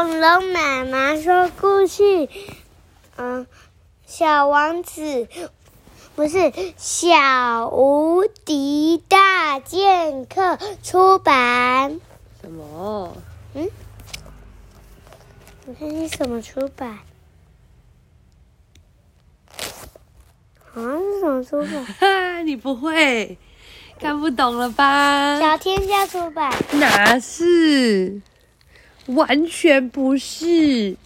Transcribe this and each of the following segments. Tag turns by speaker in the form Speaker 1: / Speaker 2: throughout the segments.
Speaker 1: 恐龙妈妈说故事，嗯，小王子不是小无敌大剑客出版。
Speaker 2: 什么？
Speaker 1: 嗯，我看是什么出版？好像是什么出版？
Speaker 2: 哈，你不会，看不懂了吧？
Speaker 1: 小天下出版。
Speaker 2: 哪是？完全不是。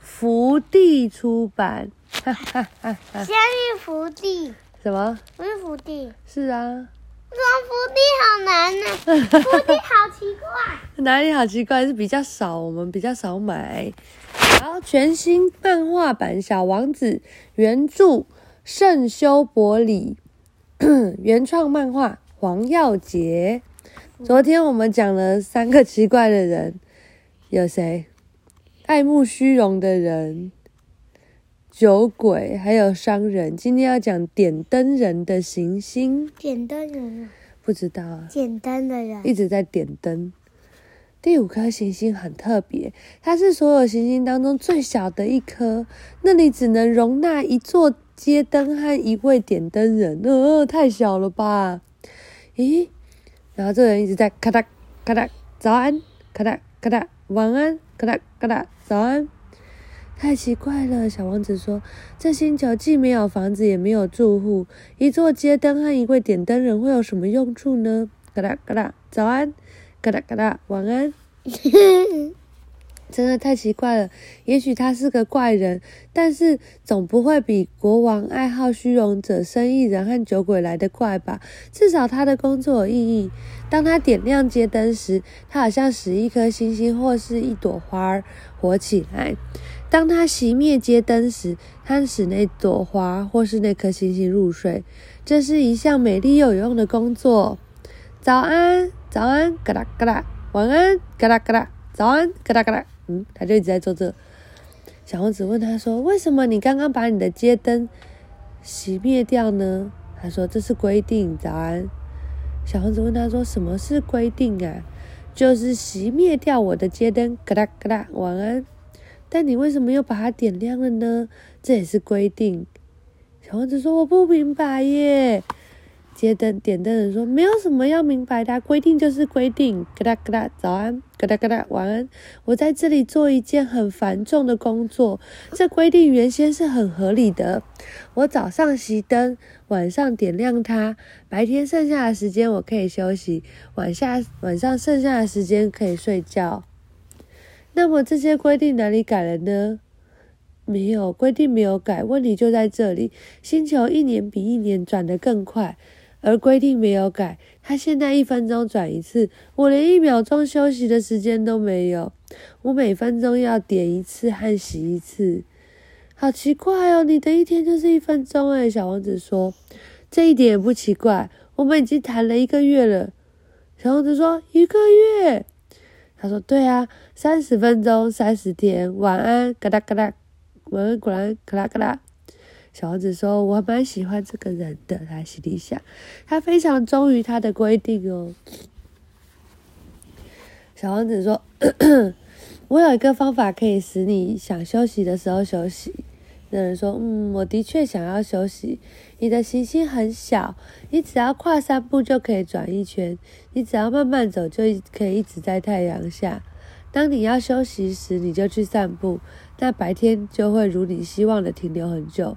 Speaker 2: 福地出版。哈哈哈哈！
Speaker 1: 相遇福地。
Speaker 2: 什么？
Speaker 1: 不是福地。
Speaker 2: 是啊。
Speaker 1: 怎么福地好难呢？福地好奇怪。
Speaker 2: 哪里好奇怪？是比较少，我们比较少买。然后，全新漫画版《小王子》原著圣修伯里，原创漫画黄耀杰。昨天我们讲了三个奇怪的人，有谁？爱慕虚荣的人、酒鬼，还有商人。今天要讲点灯人的行星。
Speaker 1: 点灯人？
Speaker 2: 不知道啊。
Speaker 1: 点灯的人
Speaker 2: 一直在点灯。第五颗行星很特别，它是所有行星当中最小的一颗，那里只能容纳一座街灯和一位点灯人，呃，太小了吧？咦？然后这个人一直在咔嗒咔嗒，早安，咔嗒咔嗒，晚安，嘎啦嘎啦，早安。太奇怪了，小王子说：“这星球既没有房子，也没有住户，一座街灯和一位点灯人会有什么用处呢？”嘎啦嘎啦，早安。嘎哒嘎哒，晚安。真的太奇怪了，也许他是个怪人，但是总不会比国王、爱好虚荣者、生意人和酒鬼来的怪吧？至少他的工作有意义。当他点亮街灯时，他好像使一颗星星或是一朵花儿活起来；当他熄灭街灯时，他使那朵花或是那颗星星入睡。这是一项美丽又有用的工作。早安。早安，嘎哒嘎哒，晚安，嘎哒嘎哒，早安，嘎哒嘎哒。嗯，他就一直在做这。小王子问他说：“为什么你刚刚把你的街灯熄灭掉呢？”他说：“这是规定。”早安。小王子问他说：“什么是规定啊？”就是熄灭掉我的街灯，嘎哒嘎哒，晚安。但你为什么又把它点亮了呢？这也是规定。小王子说：“我不明白耶。”接灯点灯人说：“没有什么要明白的，规定就是规定。”嘎哒嘎哒，早安，嘎哒嘎哒，晚安。我在这里做一件很繁重的工作，这规定原先是很合理的。我早上熄灯，晚上点亮它，白天剩下的时间我可以休息，晚下晚上剩下的时间可以睡觉。那么这些规定哪里改了呢？没有规定，没有改。问题就在这里，星球一年比一年转得更快。而规定没有改，他现在一分钟转一次，我连一秒钟休息的时间都没有。我每分钟要点一次和洗一次，好奇怪哦！你的一天就是一分钟哎。小王子说：“这一点也不奇怪，我们已经谈了一个月了。”小王子说：“一个月？”他说：“对啊，三十分钟，三十天。晚安，嘎哒嘎哒，晚安，果然，嘎啦嘎啦。”小王子说：“我蛮喜欢这个人的。”他心里想：“他非常忠于他的规定哦。”小王子说：“ 我有一个方法可以使你想休息的时候休息。”那人说：“嗯，我的确想要休息。你的行星很小，你只要跨三步就可以转一圈，你只要慢慢走就可以一直在太阳下。当你要休息时，你就去散步，那白天就会如你希望的停留很久。”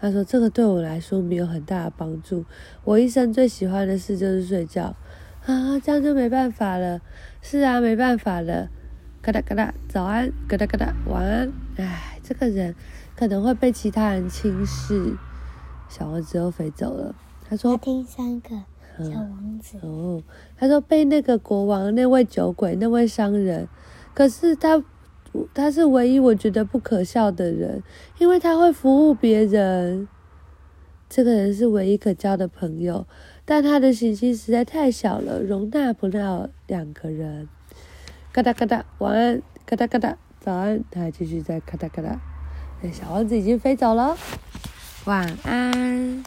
Speaker 2: 他说：“这个对我来说没有很大的帮助。我一生最喜欢的事就是睡觉，啊，这样就没办法了。是啊，没办法了。嘎哒嘎哒，早安，嘎哒嘎哒，晚安。唉，这个人可能会被其他人轻视。小王子又飞走了。他说：
Speaker 1: 听三个小王子。
Speaker 2: 哦，他说被那个国王、那位酒鬼、那位商人，可是他。”他是唯一我觉得不可笑的人，因为他会服务别人。这个人是唯一可交的朋友，但他的行星实在太小了，容纳不了两个人。嘎哒嘎哒，晚安。嘎哒嘎哒，早安。他继续在嘎哒嘎哒。那小王子已经飞走了，晚安。